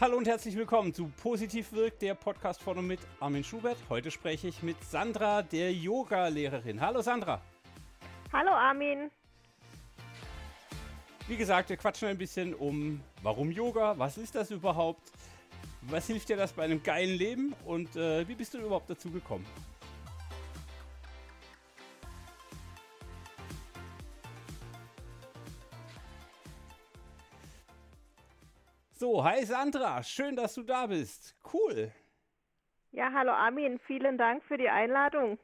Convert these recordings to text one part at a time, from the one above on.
Hallo und herzlich willkommen zu Positiv wirkt, der Podcast von und mit Armin Schubert. Heute spreche ich mit Sandra, der Yoga-Lehrerin. Hallo Sandra. Hallo Armin. Wie gesagt, wir quatschen ein bisschen um, warum Yoga, was ist das überhaupt, was hilft dir das bei einem geilen Leben und äh, wie bist du überhaupt dazu gekommen? So, hi Sandra, schön, dass du da bist. Cool. Ja, hallo Armin, vielen Dank für die Einladung.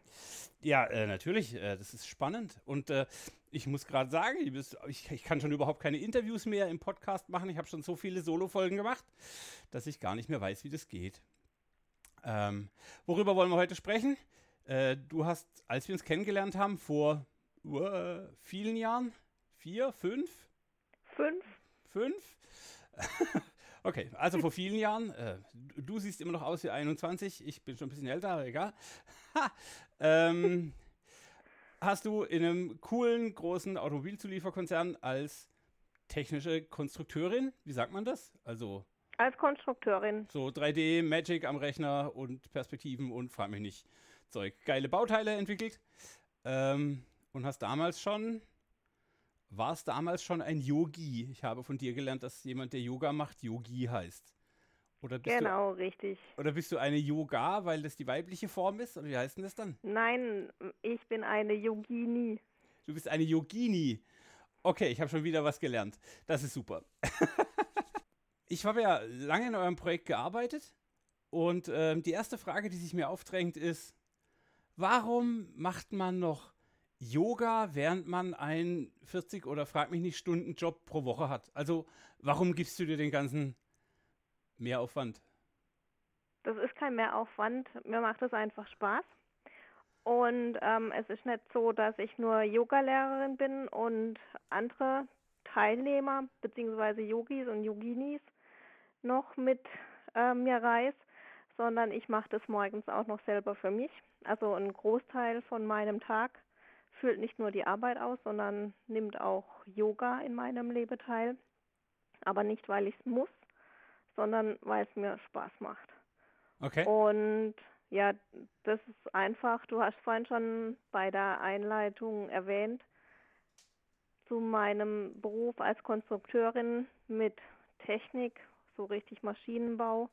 Ja, äh, natürlich, äh, das ist spannend. Und äh, ich muss gerade sagen, ich, ich, kann schon überhaupt keine Interviews mehr im Podcast machen. Ich habe schon so viele Solo-Folgen gemacht, dass ich gar nicht mehr weiß, wie das geht. Ähm, worüber wollen wir heute sprechen? Äh, du hast, als wir uns kennengelernt haben, vor uh, vielen Jahren, vier, fünf? Fünf. Fünf? Okay, also vor vielen Jahren, äh, du siehst immer noch aus wie 21, ich bin schon ein bisschen älter, aber egal. ähm, hast du in einem coolen, großen Automobilzulieferkonzern als technische Konstrukteurin, wie sagt man das? Also als Konstrukteurin. So 3D, Magic am Rechner und Perspektiven und frag mich nicht, Zeug. Geile Bauteile entwickelt. Ähm, und hast damals schon war es damals schon ein Yogi? Ich habe von dir gelernt, dass jemand, der Yoga macht, Yogi heißt. Oder bist genau, du, richtig. Oder bist du eine Yoga, weil das die weibliche Form ist? Oder wie heißt denn das dann? Nein, ich bin eine Yogini. Du bist eine Yogini. Okay, ich habe schon wieder was gelernt. Das ist super. ich habe ja lange in eurem Projekt gearbeitet und ähm, die erste Frage, die sich mir aufdrängt, ist, warum macht man noch Yoga, während man einen 40 oder frag mich nicht Stunden Job pro Woche hat. Also warum gibst du dir den ganzen Mehraufwand? Das ist kein Mehraufwand. Mir macht es einfach Spaß. Und ähm, es ist nicht so, dass ich nur Yogalehrerin bin und andere Teilnehmer bzw. Yogis und Yoginis noch mit äh, mir reis, sondern ich mache das morgens auch noch selber für mich. Also ein Großteil von meinem Tag füllt nicht nur die Arbeit aus, sondern nimmt auch Yoga in meinem Leben teil. Aber nicht, weil ich es muss, sondern weil es mir Spaß macht. Okay. Und ja, das ist einfach, du hast vorhin schon bei der Einleitung erwähnt, zu meinem Beruf als Konstrukteurin mit Technik, so richtig Maschinenbau,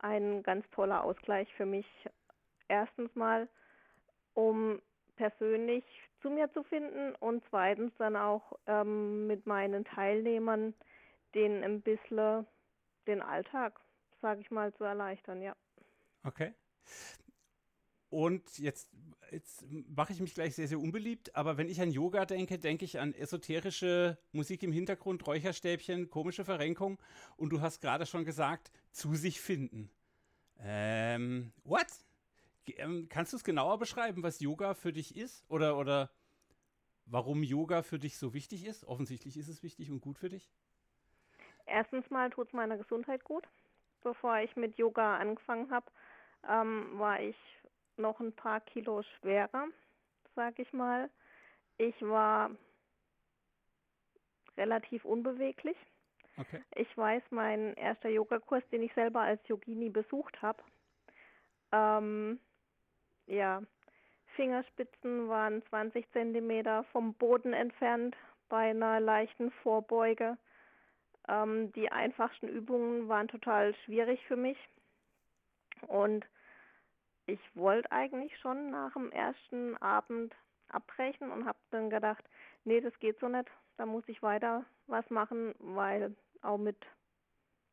ein ganz toller Ausgleich für mich. Erstens mal, um persönlich zu mir zu finden und zweitens dann auch ähm, mit meinen Teilnehmern den ein bisschen den Alltag, sage ich mal, zu erleichtern, ja. Okay. Und jetzt, jetzt mache ich mich gleich sehr, sehr unbeliebt, aber wenn ich an Yoga denke, denke ich an esoterische Musik im Hintergrund, Räucherstäbchen, komische Verrenkung und du hast gerade schon gesagt, zu sich finden. Ähm, what? Ähm, kannst du es genauer beschreiben, was Yoga für dich ist? Oder, oder warum Yoga für dich so wichtig ist? Offensichtlich ist es wichtig und gut für dich. Erstens mal tut es meiner Gesundheit gut. Bevor ich mit Yoga angefangen habe, ähm, war ich noch ein paar Kilo schwerer, sag ich mal. Ich war relativ unbeweglich. Okay. Ich weiß, mein erster Yogakurs, den ich selber als Yogini besucht habe, ähm, ja, Fingerspitzen waren 20 Zentimeter vom Boden entfernt bei einer leichten Vorbeuge. Ähm, die einfachsten Übungen waren total schwierig für mich. Und ich wollte eigentlich schon nach dem ersten Abend abbrechen und habe dann gedacht, nee, das geht so nicht, da muss ich weiter was machen, weil auch mit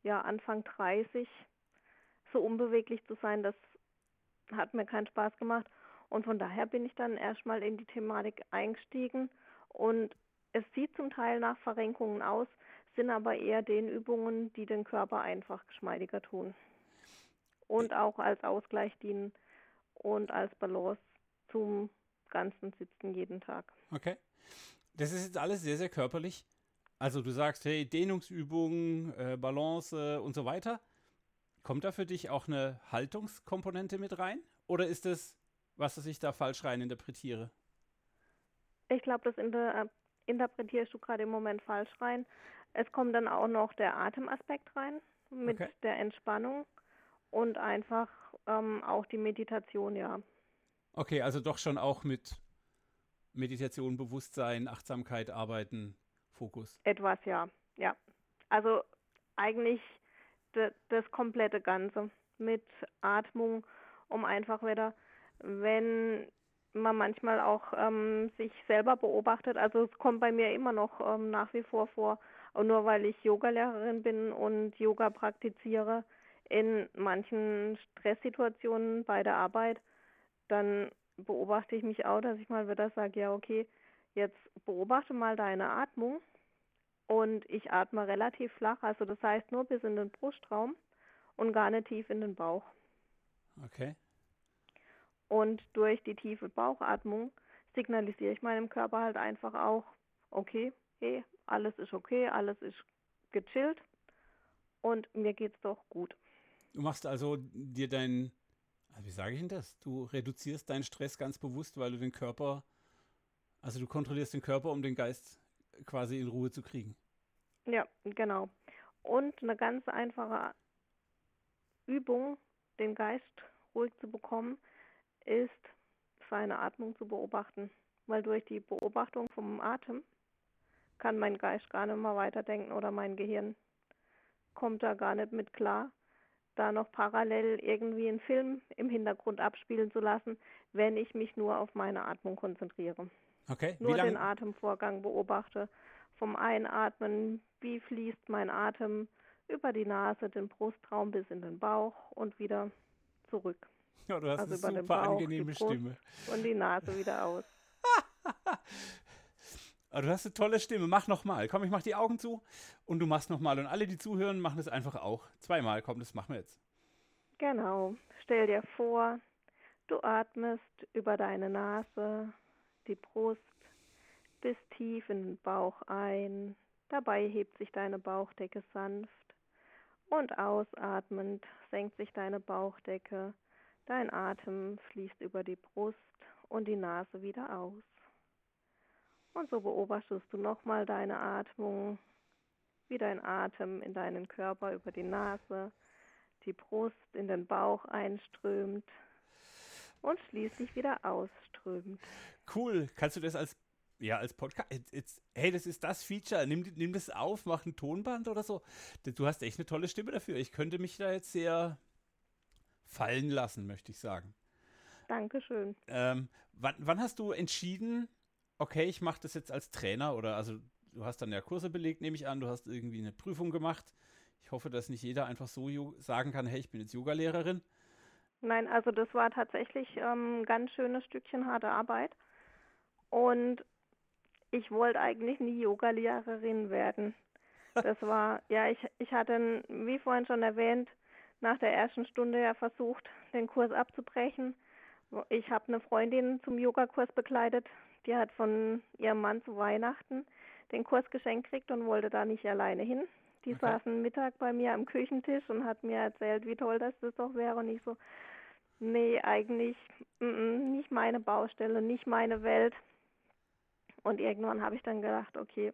ja, Anfang 30 so unbeweglich zu sein, das hat mir keinen Spaß gemacht. Und von daher bin ich dann erstmal in die Thematik eingestiegen und es sieht zum Teil nach Verrenkungen aus, sind aber eher den Übungen, die den Körper einfach geschmeidiger tun. Und auch als Ausgleich dienen und als Balance zum ganzen Sitzen jeden Tag. Okay. Das ist jetzt alles sehr, sehr körperlich. Also du sagst, hey, Dehnungsübungen, äh, Balance und so weiter. Kommt da für dich auch eine Haltungskomponente mit rein? Oder ist es, was ich da falsch rein interpretiere? Ich glaube, das inter interpretierst du gerade im Moment falsch rein. Es kommt dann auch noch der Atemaspekt rein, mit Okay. der Entspannung und einfach ähm, auch die Meditation, ja. Okay, also doch schon auch mit Meditation, Bewusstsein, Achtsamkeit arbeiten, Fokus. Etwas, ja. Ja. Also eigentlich das komplette Ganze mit Atmung, um einfach wieder, wenn man manchmal auch ähm, sich selber beobachtet, also es kommt bei mir immer noch ähm, nach wie vor vor, und nur weil ich Yogalehrerin bin und Yoga praktiziere, in manchen Stresssituationen bei der Arbeit, dann beobachte ich mich auch, dass ich mal wieder sage, ja okay, jetzt beobachte mal deine Atmung und ich atme relativ flach, also das heißt nur bis in den Brustraum und gar nicht tief in den Bauch. Okay. Und durch die tiefe Bauchatmung signalisiere ich meinem Körper halt einfach auch, okay, hey, alles ist okay, alles ist gechillt und mir geht's doch gut. Du machst also dir dein, also wie sage ich denn das? Du reduzierst deinen Stress ganz bewusst, weil du den Körper, also du kontrollierst den Körper, um den Geist quasi in Ruhe zu kriegen. Ja, genau. Und eine ganz einfache Übung, den Geist ruhig zu bekommen, ist seine Atmung zu beobachten. Weil durch die Beobachtung vom Atem kann mein Geist gar nicht mehr weiterdenken oder mein Gehirn kommt da gar nicht mit klar, da noch parallel irgendwie einen Film im Hintergrund abspielen zu lassen, wenn ich mich nur auf meine Atmung konzentriere. Okay. Nur den? Atemvorgang beobachte. Vom Einatmen, wie fließt mein Atem über die Nase, den Brustraum bis in den Bauch und wieder zurück. Ja, du hast also eine super Bauch, angenehme. Stimme. Und die Nase wieder aus. Aber du hast eine tolle Stimme. Mach nochmal. Komm, ich mach die Augen zu und du machst nochmal. Und alle, die zuhören, machen es einfach auch. Zweimal. Komm, das machen wir jetzt. Genau. Stell dir vor, du atmest über deine Nase, die Brust bis tief in den Bauch ein. Dabei hebt sich deine Bauchdecke sanft. Und ausatmend senkt sich deine Bauchdecke. Dein Atem fließt über die Brust und die Nase wieder aus. Und so beobachtest du nochmal deine Atmung, wie dein Atem in deinen Körper über die Nase, die Brust in den Bauch einströmt und schließlich wieder ausströmt. Cool. Kannst du das als, ja, als Podcast, jetzt, jetzt, hey, das ist das Feature. Nimm, nimm das auf, mach ein Tonband oder so. Du hast echt eine tolle Stimme dafür. Ich könnte mich da jetzt sehr fallen lassen, möchte ich sagen. Dankeschön. Ähm, wann, wann hast du entschieden, okay, ich mache das jetzt als Trainer oder also du hast dann ja Kurse belegt, nehme ich an, du hast irgendwie eine Prüfung gemacht. Ich hoffe, dass nicht jeder einfach so sagen kann, hey, ich bin jetzt Yogalehrerin. Nein, also das war tatsächlich ähm, ein ganz schönes Stückchen harte Arbeit. Und ich wollte eigentlich nie Yogalehrerin werden. Das war, ja, ich, ich hatte, wie vorhin schon erwähnt, nach der ersten Stunde ja versucht, den Kurs abzubrechen. Ich habe eine Freundin zum Yogakurs begleitet, die hat von ihrem Mann zu Weihnachten den Kurs geschenkt gekriegt und wollte da nicht alleine hin. Die Okay. saßen Mittag bei mir am Küchentisch und hat mir erzählt, wie toll das das doch wäre. Und ich so, nee, eigentlich mm, mm, nicht meine Baustelle, nicht meine Welt. Und irgendwann habe ich dann gedacht, okay,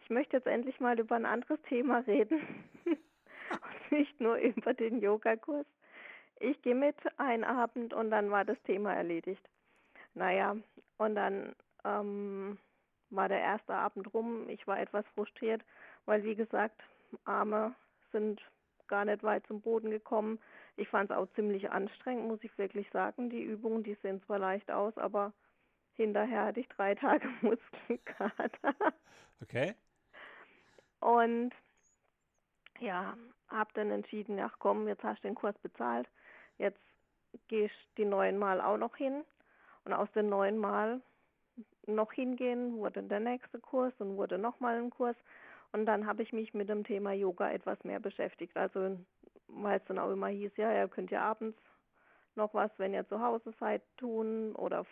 ich möchte jetzt endlich mal über ein anderes Thema reden und nicht nur über den Yogakurs. Ich gehe mit einen Abend und dann war das Thema erledigt. Naja, und dann ähm, war der erste Abend rum. Ich war etwas frustriert, weil wie gesagt, Arme sind gar nicht weit zum Boden gekommen. Ich fand es auch ziemlich anstrengend, muss ich wirklich sagen. Die Übungen, die sehen zwar leicht aus, aber hinterher hatte ich drei Tage Muskelkater. Okay? Und ja, habe dann entschieden, ach komm, jetzt hast du den Kurs bezahlt, jetzt gehst die neun Mal auch noch hin. Und aus den neun Mal noch hingehen wurde der nächste Kurs und wurde nochmal ein Kurs. Und dann habe ich mich mit dem Thema Yoga etwas mehr beschäftigt. Also weil es dann auch immer hieß, ja, ihr könnt ja abends noch was, wenn ihr zu Hause seid, tun oder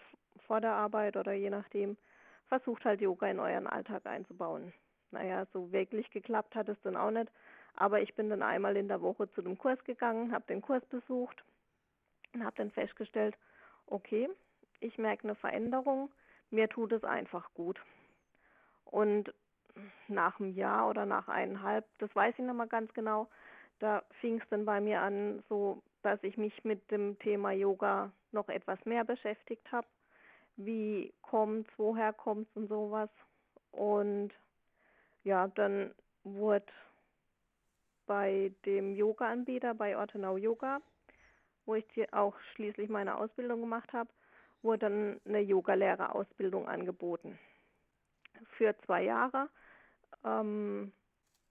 vor der Arbeit oder je nachdem. Versucht halt Yoga in euren Alltag einzubauen. Naja, so wirklich geklappt hat es dann auch nicht. Aber ich bin dann einmal in der Woche zu dem Kurs gegangen, habe den Kurs besucht und habe dann festgestellt, okay, ich merke eine Veränderung, mir tut es einfach gut. Und nach einem Jahr oder nach eineinhalb, das weiß ich noch mal ganz genau, da fing es dann bei mir an, so dass ich mich mit dem Thema Yoga noch etwas mehr beschäftigt habe. Wie kommt's, woher kommt's und sowas. Und ja, dann wurde bei dem Yoga-Anbieter, bei Ortenau Yoga, wo ich auch schließlich meine Ausbildung gemacht habe, wurde dann eine Yogalehrerausbildung angeboten. Für zwei Jahre. Ähm,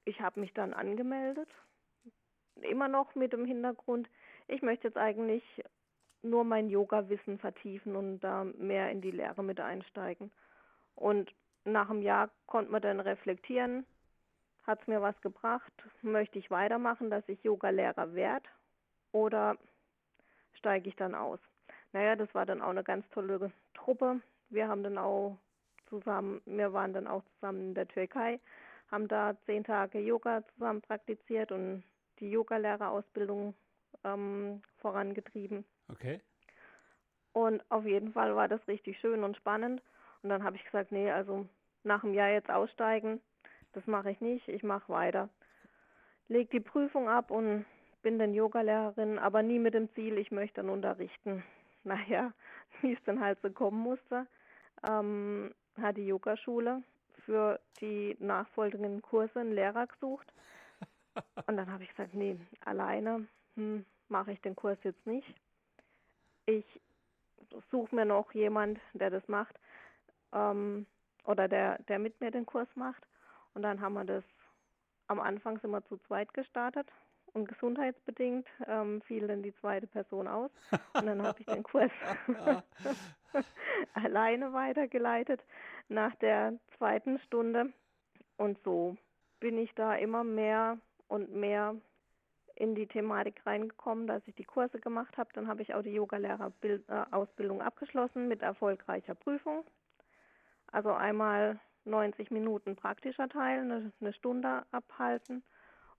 ich habe mich dann angemeldet, immer noch mit dem Hintergrund, ich möchte jetzt eigentlich nur mein Yoga-Wissen vertiefen und da mehr in die Lehre mit einsteigen. Und nach einem Jahr konnte man dann reflektieren, hat es mir was gebracht, möchte ich weitermachen, dass ich Yoga-Lehrer werde oder steige ich dann aus. Naja, das war dann auch eine ganz tolle Truppe. Wir haben dann auch zusammen, wir waren dann auch zusammen in der Türkei, haben da zehn Tage Yoga zusammen praktiziert und die Yogalehrerausbildung ähm, vorangetrieben. Okay. Und auf jeden Fall war das richtig schön und spannend. Und dann habe ich gesagt, nee, also nach einem Jahr jetzt aussteigen, das mache ich nicht, ich mache weiter. Leg die Prüfung ab und bin dann Yogalehrerin, aber nie mit dem Ziel, ich möchte dann unterrichten. Naja, wie es dann halt so kommen musste, ähm, hat die Yogaschule für die nachfolgenden Kurse einen Lehrer gesucht. Und dann habe ich gesagt, nee, alleine hm, mache ich den Kurs jetzt nicht. Ich suche mir noch jemand, der das macht ähm, oder der, der mit mir den Kurs macht. Und dann haben wir das, am Anfang wir zu zweit gestartet und gesundheitsbedingt ähm, fiel dann die zweite Person aus. Und dann habe ich den Kurs alleine weitergeleitet nach der zweiten Stunde. Und so bin ich da immer mehr und mehr in die Thematik reingekommen, dass ich die Kurse gemacht habe. Dann habe ich auch die Yogalehrerausbildung abgeschlossen mit erfolgreicher Prüfung. Also einmal 90 Minuten praktischer Teil, eine, eine Stunde abhalten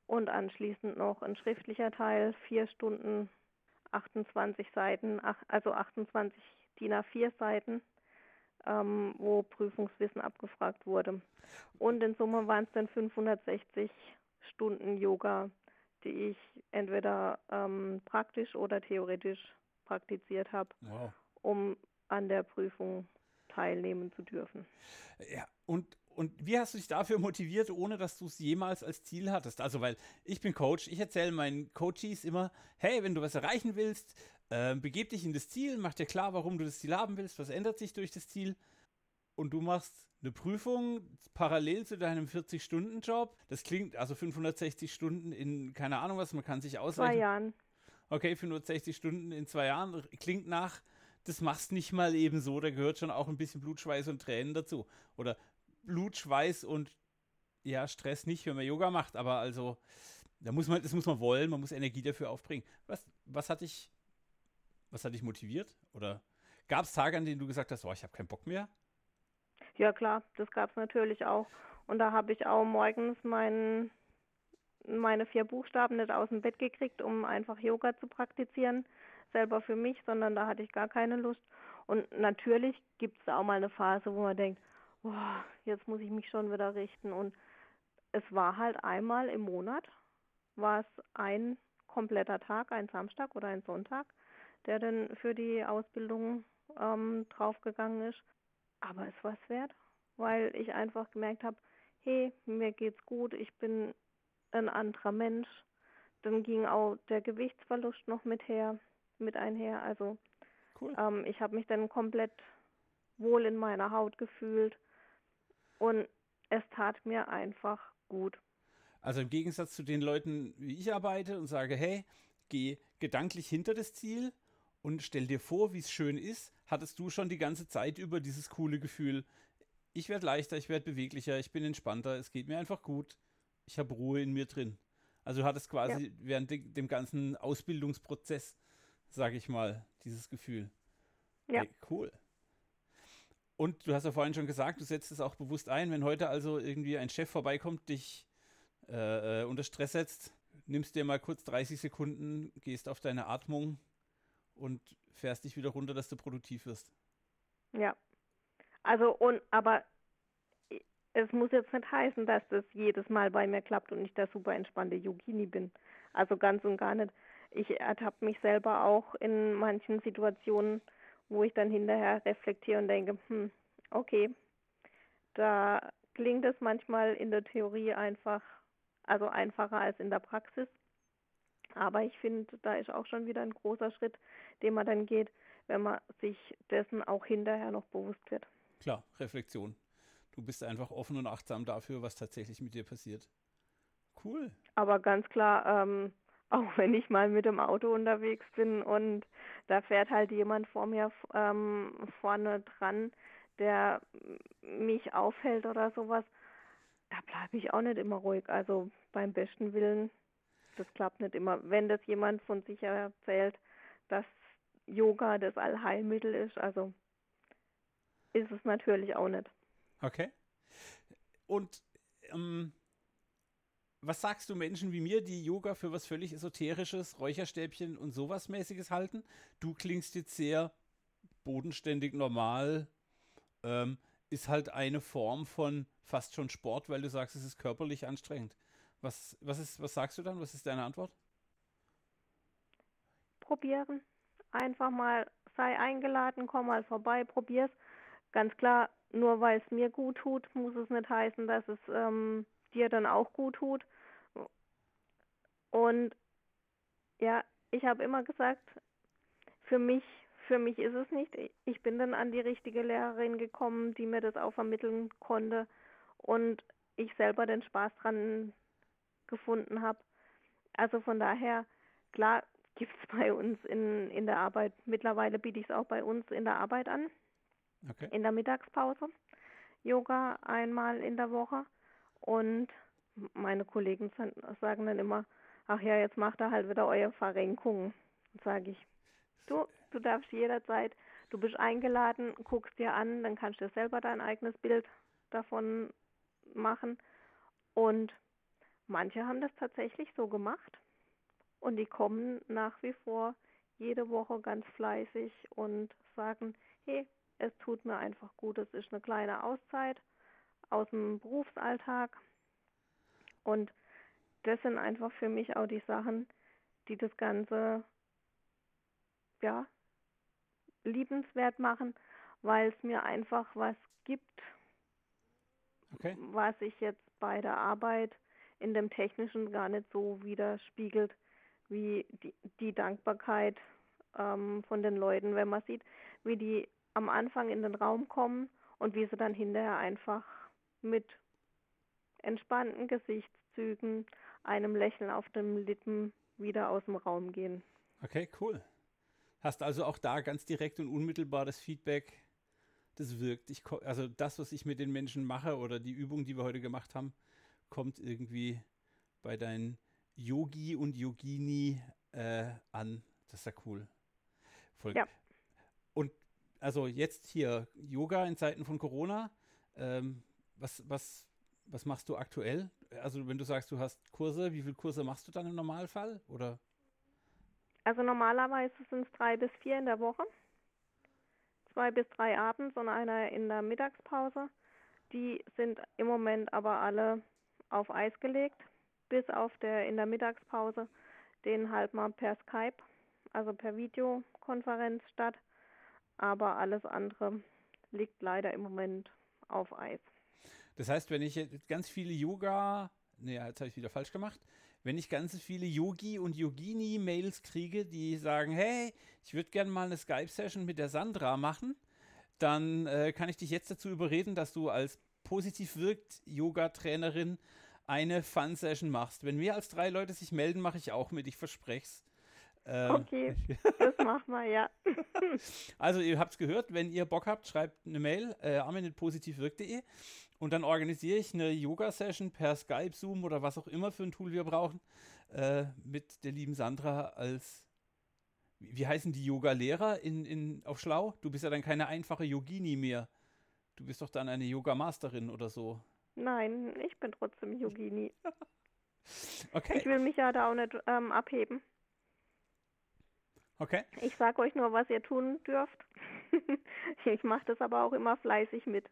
und anschließend noch ein schriftlicher Teil, vier Stunden, 28 Seiten, also 28 DIN A4 Seiten, ähm, wo Prüfungswissen abgefragt wurde. Und in Summe waren es dann 560 Stunden Yoga, die ich entweder ähm, praktisch oder theoretisch praktiziert habe, wow. um an der Prüfung teilnehmen zu dürfen. Ja, und, und wie hast du dich dafür motiviert, ohne dass du es jemals als Ziel hattest? Also, weil ich bin Coach, ich erzähle meinen Coaches immer, hey, wenn du was erreichen willst, äh, begeb dich in das Ziel, mach dir klar, warum du das Ziel haben willst, was ändert sich durch das Ziel und du machst eine Prüfung parallel zu deinem 40-Stunden-Job. Das klingt also 560 Stunden in keine Ahnung was, man kann sich ausrechnen. Zwei Jahren. Okay, 560 Stunden in zwei Jahren klingt nach das machst nicht mal eben so, da gehört schon auch ein bisschen Blutschweiß und Tränen dazu. Oder Blutschweiß und ja, Stress nicht, wenn man Yoga macht, aber also, da muss man, das muss man wollen, man muss Energie dafür aufbringen. Was, was hat dich, was hat dich motiviert? Oder gab es Tage, an denen du gesagt hast, oh, ich habe keinen Bock mehr? Ja, klar, das gab es natürlich auch. Und da habe ich auch morgens mein, meine vier Buchstaben nicht aus dem Bett gekriegt, um einfach Yoga zu praktizieren selber für mich, sondern da hatte ich gar keine Lust. Und natürlich gibt es auch mal eine Phase, wo man denkt, oh, jetzt muss ich mich schon wieder richten. Und es war halt einmal im Monat, war es ein kompletter Tag, ein Samstag oder ein Sonntag, der dann für die Ausbildung ähm, draufgegangen ist. Aber es war es wert, weil ich einfach gemerkt habe, hey, mir geht's gut, ich bin ein anderer Mensch. Dann ging auch der Gewichtsverlust noch mit her mit einher. Also cool. ähm, ich habe mich dann komplett wohl in meiner Haut gefühlt und es tat mir einfach gut. Also im Gegensatz zu den Leuten, wie ich arbeite und sage, hey, geh gedanklich hinter das Ziel und stell dir vor, wie es schön ist, hattest du schon die ganze Zeit über dieses coole Gefühl, ich werde leichter, ich werde beweglicher, ich bin entspannter, es geht mir einfach gut, ich habe Ruhe in mir drin. Also du hattest quasi ja. während de dem ganzen Ausbildungsprozess sag ich mal, dieses Gefühl. Ja. Hey, cool. Und du hast ja vorhin schon gesagt, du setzt es auch bewusst ein, wenn heute also irgendwie ein Chef vorbeikommt, dich äh, äh unter Stress setzt, nimmst dir mal kurz 30 Sekunden, gehst auf deine Atmung und fährst dich wieder runter, dass du produktiv wirst. Ja. Also, und, aber es muss jetzt nicht heißen, dass das jedes Mal bei mir klappt und ich der super entspannte Yogini bin. Also ganz und gar nicht. Ich ertappe mich selber auch in manchen Situationen, wo ich dann hinterher reflektiere und denke, hm, okay, da klingt es manchmal in der Theorie einfach, also einfacher als in der Praxis. Aber ich finde, da ist auch schon wieder ein großer Schritt, den man dann geht, wenn man sich dessen auch hinterher noch bewusst wird. Klar, Reflexion. Du bist einfach offen und achtsam dafür, was tatsächlich mit dir passiert. Cool. Aber ganz klar, ähm, auch wenn ich mal mit dem Auto unterwegs bin und da fährt halt jemand vor mir ähm, vorne dran, der mich aufhält oder sowas, da bleibe ich auch nicht immer ruhig. Also beim besten Willen, das klappt nicht immer. Wenn das jemand von sich erzählt, dass Yoga das Allheilmittel ist, also ist es natürlich auch nicht. Okay. Und ähm, was sagst du Menschen wie mir, die Yoga für was völlig Esoterisches, Räucherstäbchen und sowas mäßiges halten? Du klingst jetzt sehr bodenständig normal. Ähm, ist halt eine Form von fast schon Sport, weil du sagst, es ist körperlich anstrengend. Was, was, ist, was sagst du dann? Was ist deine Antwort? Probieren. Einfach mal, sei eingeladen, komm mal vorbei, probier's. Ganz klar, nur weil es mir gut tut, muss es nicht heißen, dass es ähm, dir dann auch gut tut. Und ja, ich habe immer gesagt, für mich, für mich ist es nicht. Ich bin dann an die richtige Lehrerin gekommen, die mir das auch vermitteln konnte und ich selber den Spaß dran gefunden habe. Also von daher, klar, gibt es bei uns in, in der Arbeit, mittlerweile biete ich es auch bei uns in der Arbeit an, okay. in der Mittagspause. Yoga einmal in der Woche und meine Kollegen sagen dann immer, ach ja, jetzt macht er halt wieder eure Verrenkung. Sage ich, du, du darfst jederzeit, du bist eingeladen, guckst dir an, dann kannst du selber dein eigenes Bild davon machen. Und manche haben das tatsächlich so gemacht und die kommen nach wie vor jede Woche ganz fleißig und sagen, hey, es tut mir einfach gut, es ist eine kleine Auszeit aus dem Berufsalltag. Und das sind einfach für mich auch die Sachen, die das Ganze ja liebenswert machen, weil es mir einfach was gibt, okay. was sich jetzt bei der Arbeit in dem Technischen gar nicht so widerspiegelt wie die, die Dankbarkeit ähm, von den Leuten, wenn man sieht, wie die am Anfang in den Raum kommen und wie sie dann hinterher einfach mit entspannten Gesichtszügen, einem Lächeln auf den Lippen wieder aus dem Raum gehen. Okay, cool. Hast also auch da ganz direkt und unmittelbar das Feedback, das wirkt. Ich, also das, was ich mit den Menschen mache oder die Übung, die wir heute gemacht haben, kommt irgendwie bei deinen Yogi und Yogini äh, an. Das ist ja cool. Voll. Ja. Und also jetzt hier Yoga in Zeiten von Corona. Ähm, was, was, was machst du aktuell? Also wenn du sagst, du hast Kurse, wie viele Kurse machst du dann im Normalfall? Oder? Also normalerweise sind es drei bis vier in der Woche. Zwei bis drei abends und einer in der Mittagspause. Die sind im Moment aber alle auf Eis gelegt bis auf der in der Mittagspause, den halt mal per Skype, also per Videokonferenz statt. Aber alles andere liegt leider im Moment auf Eis. Das heißt, wenn ich jetzt ganz viele Yoga, nee, jetzt habe ich wieder falsch gemacht, wenn ich ganz viele Yogi und Yogini-Mails kriege, die sagen, hey, ich würde gerne mal eine Skype-Session mit der Sandra machen, dann äh, kann ich dich jetzt dazu überreden, dass du als positiv wirkt Yoga-Trainerin eine Fun-Session machst. Wenn mehr als drei Leute sich melden, mache ich auch mit, ich verspreche es. Ähm, okay, das machen wir, ja. also ihr habt es gehört, wenn ihr Bock habt, schreibt eine Mail, äh, armin.positivwirk.de und dann organisiere ich eine Yoga-Session per Skype, Zoom oder was auch immer für ein Tool wir brauchen, äh, mit der lieben Sandra als, wie, wie heißen die Yoga-Lehrer in, in, auf Schlau? Du bist ja dann keine einfache Yogini mehr. Du bist doch dann eine Yoga-Masterin oder so. Nein, ich bin trotzdem Yogini. okay. Ich will mich ja da auch nicht ähm, abheben. Okay. Ich sage euch nur, was ihr tun dürft. ich mache das aber auch immer fleißig mit.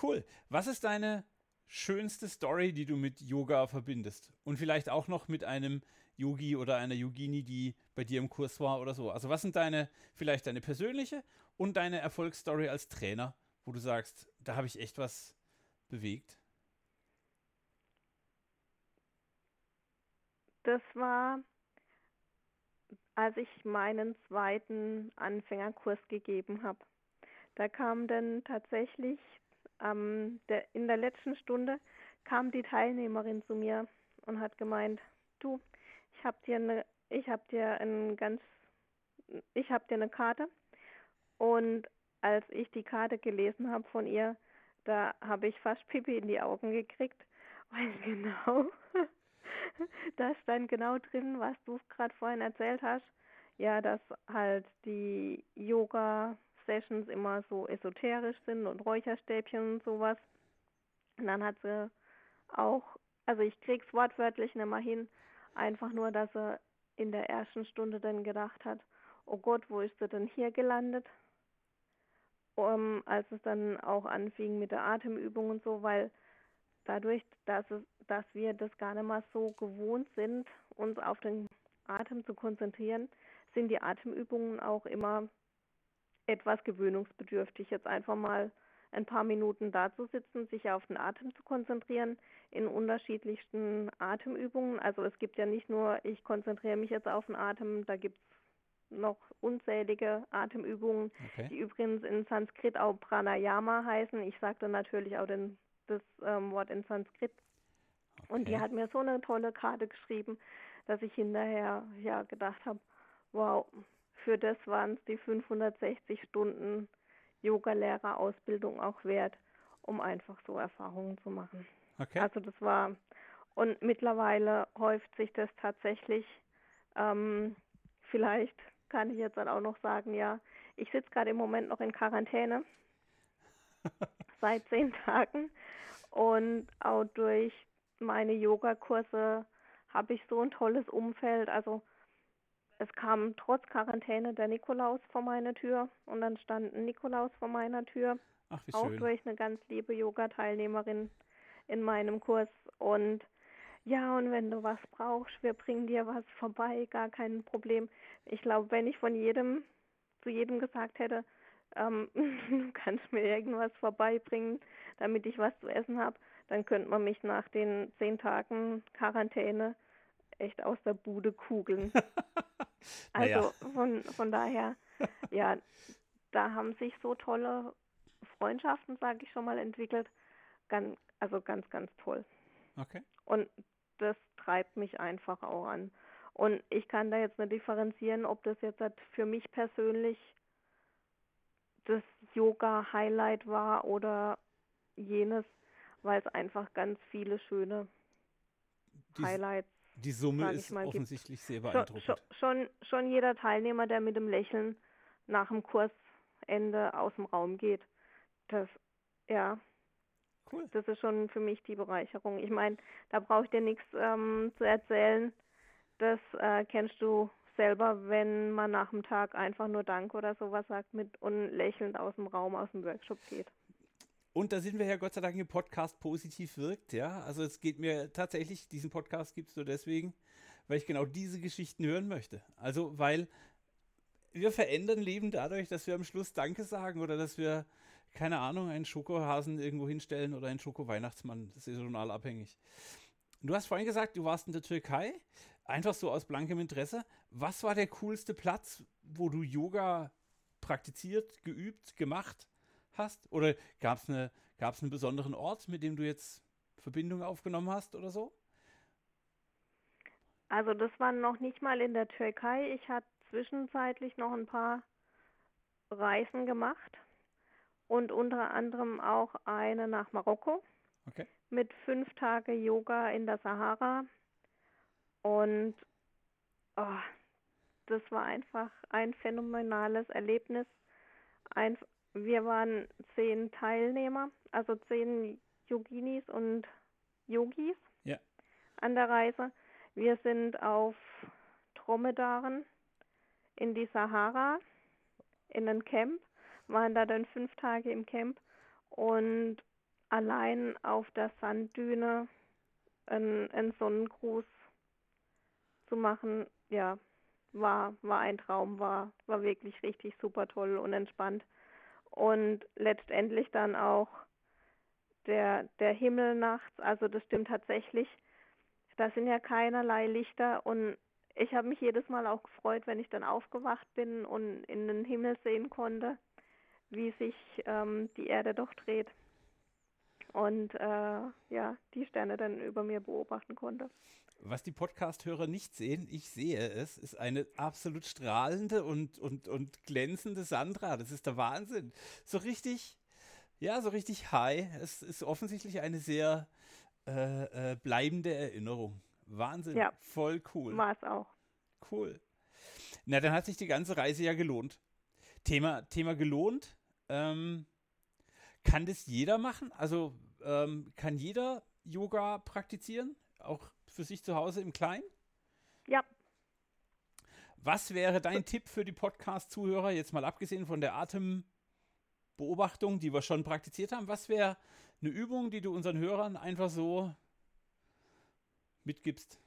Cool. Was ist deine schönste Story, die du mit Yoga verbindest? Und vielleicht auch noch mit einem Yogi oder einer Yogini, die bei dir im Kurs war oder so? Also was sind deine, vielleicht deine persönliche und deine Erfolgsstory als Trainer, wo du sagst, da habe ich echt was bewegt? Das war, als ich meinen zweiten Anfängerkurs gegeben habe. Da kam dann tatsächlich ähm, der, in der letzten Stunde kam die Teilnehmerin zu mir und hat gemeint, du, ich habe dir eine, ich habe dir ein ganz, ich habe dir eine Karte und als ich die Karte gelesen habe von ihr, da habe ich fast Pipi in die Augen gekriegt, weil genau, da stand genau drin, was du gerade vorhin erzählt hast. Ja, dass halt die Yoga-Sessions immer so esoterisch sind und Räucherstäbchen und sowas. Und dann hat sie auch, also ich krieg's wortwörtlich nicht mal hin, einfach nur, dass er in der ersten Stunde dann gedacht hat, oh Gott, wo ist er denn hier gelandet? Um, als es dann auch anfing mit der Atemübung und so, weil dadurch, dass, es, dass wir das gar nicht mal so gewohnt sind, uns auf den Atem zu konzentrieren, sind die Atemübungen auch immer etwas gewöhnungsbedürftig. Jetzt einfach mal ein paar Minuten da zu sitzen, sich auf den Atem zu konzentrieren in unterschiedlichsten Atemübungen. Also es gibt ja nicht nur, ich konzentriere mich jetzt auf den Atem, da gibt es noch unzählige Atemübungen, okay. die übrigens in Sanskrit auch Pranayama heißen. Ich sagte natürlich auch den, das ähm, Wort in Sanskrit. Okay. Und die hat mir so eine tolle Karte geschrieben, dass ich hinterher ja gedacht habe, wow, für das waren es die 560 Stunden Yoga-Lehrerausbildung auch wert, um einfach so Erfahrungen zu machen. Okay. Also das war und mittlerweile häuft sich das tatsächlich. Ähm, vielleicht kann ich jetzt dann auch noch sagen, ja, ich sitze gerade im Moment noch in Quarantäne seit zehn Tagen und auch durch meine Yogakurse habe ich so ein tolles Umfeld. Also es kam trotz Quarantäne der Nikolaus vor meine Tür und dann stand ein Nikolaus vor meiner Tür. Ach, auch schön. durch eine ganz liebe Yoga-Teilnehmerin in meinem Kurs. Und ja, und wenn du was brauchst, wir bringen dir was vorbei, gar kein Problem. Ich glaube, wenn ich von jedem zu jedem gesagt hätte, ähm, du kannst mir irgendwas vorbeibringen, damit ich was zu essen habe, dann könnte man mich nach den zehn Tagen Quarantäne echt aus der Bude kugeln. also von, von daher, ja, da haben sich so tolle Freundschaften, sage ich schon mal, entwickelt. Ganz, also ganz, ganz toll. Okay. Und das treibt mich einfach auch an. Und ich kann da jetzt nicht differenzieren, ob das jetzt halt für mich persönlich das Yoga-Highlight war oder jenes, weil es einfach ganz viele schöne die, Highlights die Summe ist mal, offensichtlich gibt. sehr beeindruckend. Schon, schon, schon jeder Teilnehmer, der mit dem Lächeln nach dem Kursende aus dem Raum geht, das, ja, cool. das ist schon für mich die Bereicherung. Ich meine, da brauche ich dir nichts ähm, zu erzählen. Das äh, kennst du selber, wenn man nach dem Tag einfach nur Dank oder sowas sagt mit und lächelnd aus dem Raum, aus dem Workshop geht. Und da sind wir ja Gott sei Dank im Podcast positiv wirkt, ja. Also es geht mir tatsächlich, diesen Podcast gibt es nur deswegen, weil ich genau diese Geschichten hören möchte. Also, weil wir verändern Leben dadurch, dass wir am Schluss Danke sagen oder dass wir, keine Ahnung, einen Schokohasen irgendwo hinstellen oder einen Schoko-Weihnachtsmann. Das ist saisonal abhängig. Du hast vorhin gesagt, du warst in der Türkei, einfach so aus blankem Interesse. Was war der coolste Platz, wo du Yoga praktiziert, geübt, gemacht hast? Oder gab es eine, gab's einen besonderen Ort, mit dem du jetzt Verbindung aufgenommen hast oder so? Also das war noch nicht mal in der Türkei. Ich hatte zwischenzeitlich noch ein paar Reisen gemacht und unter anderem auch eine nach Marokko okay. mit fünf Tage Yoga in der Sahara. Und oh, das war einfach ein phänomenales Erlebnis. Ein, wir waren zehn Teilnehmer, also zehn Yoginis und Yogis ja. an der Reise. Wir sind auf Dromedaren in die Sahara, in ein Camp, waren da dann fünf Tage im Camp und allein auf der Sanddüne ein, ein Sonnengruß zu machen, ja, war, war ein Traum, war, war wirklich richtig super toll und entspannt. Und letztendlich dann auch der, der Himmel nachts, also das stimmt tatsächlich. Da sind ja keinerlei Lichter und ich habe mich jedes Mal auch gefreut, wenn ich dann aufgewacht bin und in den Himmel sehen konnte, wie sich ähm, die Erde doch dreht und äh, ja, die Sterne dann über mir beobachten konnte. Was die Podcast-Hörer nicht sehen, ich sehe es, ist eine absolut strahlende und, und, und glänzende Sandra. Das ist der Wahnsinn. So richtig, ja, so richtig high. Es ist offensichtlich eine sehr äh, äh, bleibende Erinnerung. Wahnsinn. Ja, voll cool. War es auch. Cool. Na, dann hat sich die ganze Reise ja gelohnt. Thema, Thema gelohnt. Ähm, kann das jeder machen? Also ähm, kann jeder Yoga praktizieren? Auch für sich zu Hause im Kleinen? Ja. Was wäre dein Tipp für die Podcast-Zuhörer, jetzt mal abgesehen von der Atembeobachtung, die wir schon praktiziert haben? Was wäre eine Übung, die du unseren Hörern einfach so mitgibst?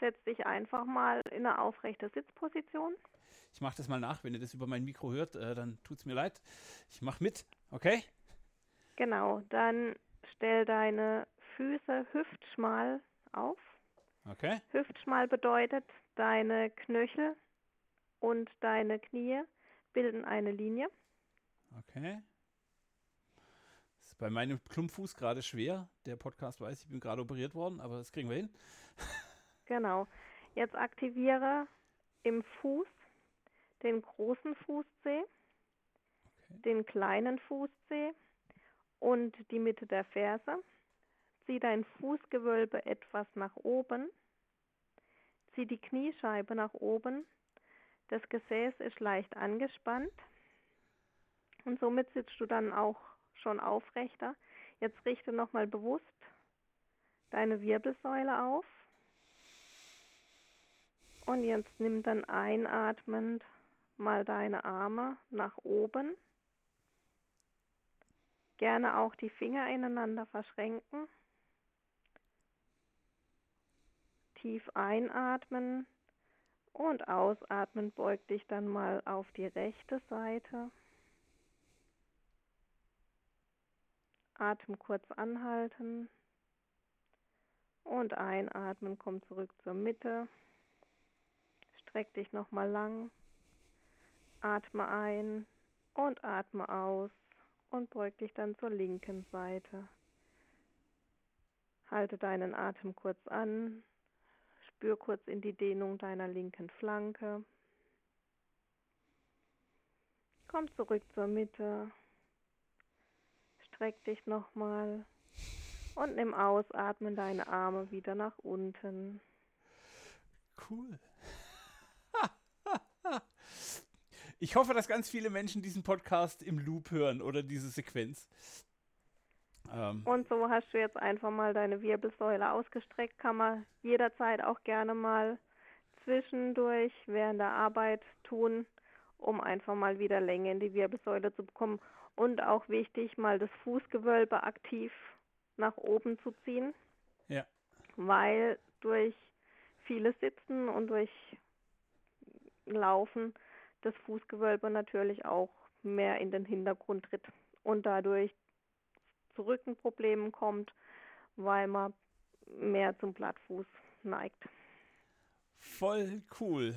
Setz dich einfach mal in eine aufrechte Sitzposition. Ich mache das mal nach. Wenn ihr das über mein Mikro hört, äh, dann tut es mir leid. Ich mache mit, okay? Genau, dann stell deine Füße hüftschmal auf. Okay. Hüftschmal bedeutet, deine Knöchel und deine Knie bilden eine Linie. Okay. Das ist bei meinem Klumpfuß gerade schwer. Der Podcast weiß, ich bin gerade operiert worden, aber das kriegen wir hin. genau. Jetzt aktiviere im Fuß den großen Fußzeh, okay. den kleinen Fußzeh und die Mitte der Ferse. Zieh dein Fußgewölbe etwas nach oben. Zieh die Kniescheibe nach oben. Das Gesäß ist leicht angespannt. Und somit sitzt du dann auch schon aufrechter. Jetzt richte nochmal bewusst deine Wirbelsäule auf. Und jetzt nimm dann einatmend mal deine Arme nach oben. Gerne auch die Finger ineinander verschränken. Tief einatmen und ausatmen. Beug dich dann mal auf die rechte Seite. Atem kurz anhalten und einatmen, komm zurück zur Mitte. Streck dich nochmal lang. Atme ein und atme aus und beug dich dann zur linken Seite. Halte deinen Atem kurz an, spür kurz in die Dehnung deiner linken Flanke. Komm zurück zur Mitte, streck dich nochmal und nimm Ausatmen deine Arme wieder nach unten. Cool. Ich hoffe, dass ganz viele Menschen diesen Podcast im Loop hören oder diese Sequenz. Ähm. Und so hast du jetzt einfach mal deine Wirbelsäule ausgestreckt. Kann man jederzeit auch gerne mal zwischendurch während der Arbeit tun, um einfach mal wieder Länge in die Wirbelsäule zu bekommen. Und auch wichtig, mal das Fußgewölbe aktiv nach oben zu ziehen. Ja. Weil durch vieles Sitzen und durch Laufen das Fußgewölbe natürlich auch mehr in den Hintergrund tritt und dadurch zu Rückenproblemen kommt, weil man mehr zum Plattfuß neigt. Voll cool.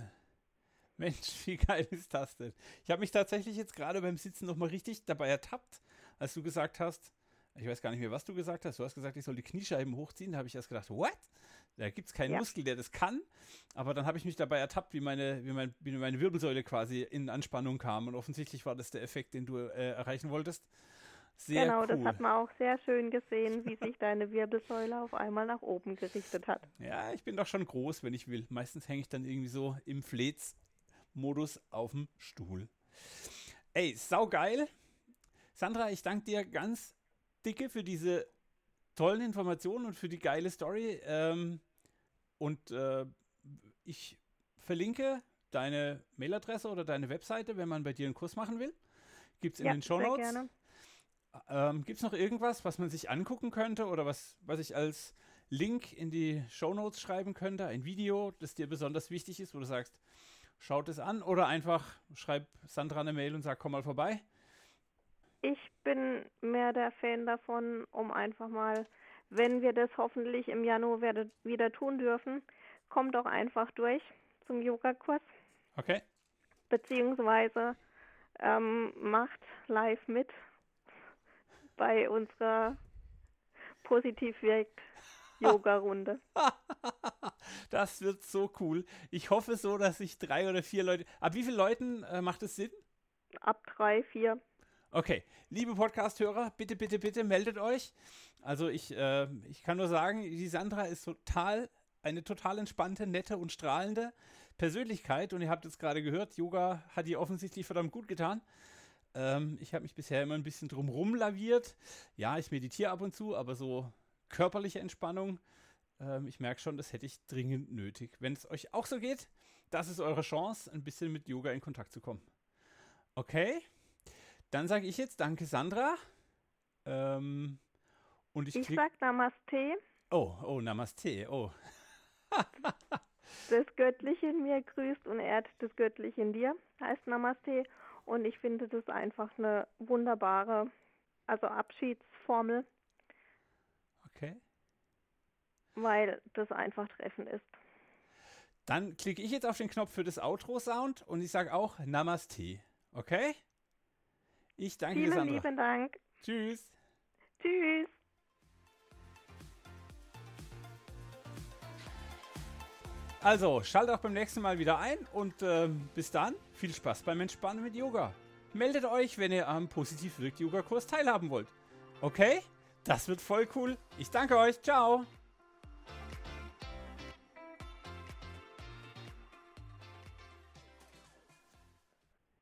Mensch, wie geil ist das denn? Ich habe mich tatsächlich jetzt gerade beim Sitzen nochmal richtig dabei ertappt, als du gesagt hast, ich weiß gar nicht mehr, was du gesagt hast. Du hast gesagt, ich soll die Kniescheiben hochziehen. Da habe ich erst gedacht, what? Da gibt es keinen ja. Muskel, der das kann. Aber dann habe ich mich dabei ertappt, wie meine, wie, mein, wie meine Wirbelsäule quasi in Anspannung kam. Und offensichtlich war das der Effekt, den du äh, erreichen wolltest. Sehr genau, cool. das hat man auch sehr schön gesehen, wie sich deine Wirbelsäule auf einmal nach oben gerichtet hat. Ja, ich bin doch schon groß, wenn ich will. Meistens hänge ich dann irgendwie so im Flets-Modus auf dem Stuhl. Ey, saugeil. Sandra, ich danke dir ganz dicke für diese tollen Informationen und für die geile Story. Ähm, und äh, ich verlinke deine Mailadresse oder deine Webseite, wenn man bei dir einen Kurs machen will. Gibt es in ja, den Show Notes. Ähm, Gibt es noch irgendwas, was man sich angucken könnte oder was, was ich als Link in die Show Notes schreiben könnte, ein Video, das dir besonders wichtig ist, wo du sagst, schaut es an oder einfach schreib Sandra eine Mail und sag, komm mal vorbei. Ich bin mehr der Fan davon, um einfach mal, wenn wir das hoffentlich im Januar wieder tun dürfen, kommt doch einfach durch zum Yogakurs. Okay. Beziehungsweise ähm, macht live mit bei unserer positiv wirkt Yoga-Runde. das wird so cool. Ich hoffe so, dass sich drei oder vier Leute. Ab wie vielen Leuten äh, macht es Sinn? Ab drei, vier. Okay, liebe Podcast-Hörer, bitte, bitte, bitte meldet euch. Also ich, äh, ich kann nur sagen, die Sandra ist total, eine total entspannte, nette und strahlende Persönlichkeit. Und ihr habt jetzt gerade gehört, Yoga hat ihr offensichtlich verdammt gut getan. Ähm, ich habe mich bisher immer ein bisschen drum laviert. Ja, ich meditiere ab und zu, aber so körperliche Entspannung, ähm, ich merke schon, das hätte ich dringend nötig. Wenn es euch auch so geht, das ist eure Chance, ein bisschen mit Yoga in Kontakt zu kommen. Okay? Dann sage ich jetzt Danke, Sandra. Ähm, und ich, ich sag Namaste. Oh, oh, Namaste. Oh. das Göttliche in mir grüßt und ehrt das Göttliche in dir, heißt Namaste. Und ich finde das einfach eine wunderbare, also Abschiedsformel. Okay. Weil das einfach treffend ist. Dann klicke ich jetzt auf den Knopf für das Outro-Sound und ich sage auch Namaste. Okay? Ich danke Vielen dir, Sandra. lieben Dank. Tschüss. Tschüss. Also, schaltet auch beim nächsten Mal wieder ein und äh, bis dann viel Spaß beim Entspannen mit Yoga. Meldet euch, wenn ihr am Positiv Wirkt Yoga Kurs teilhaben wollt. Okay? Das wird voll cool. Ich danke euch. Ciao.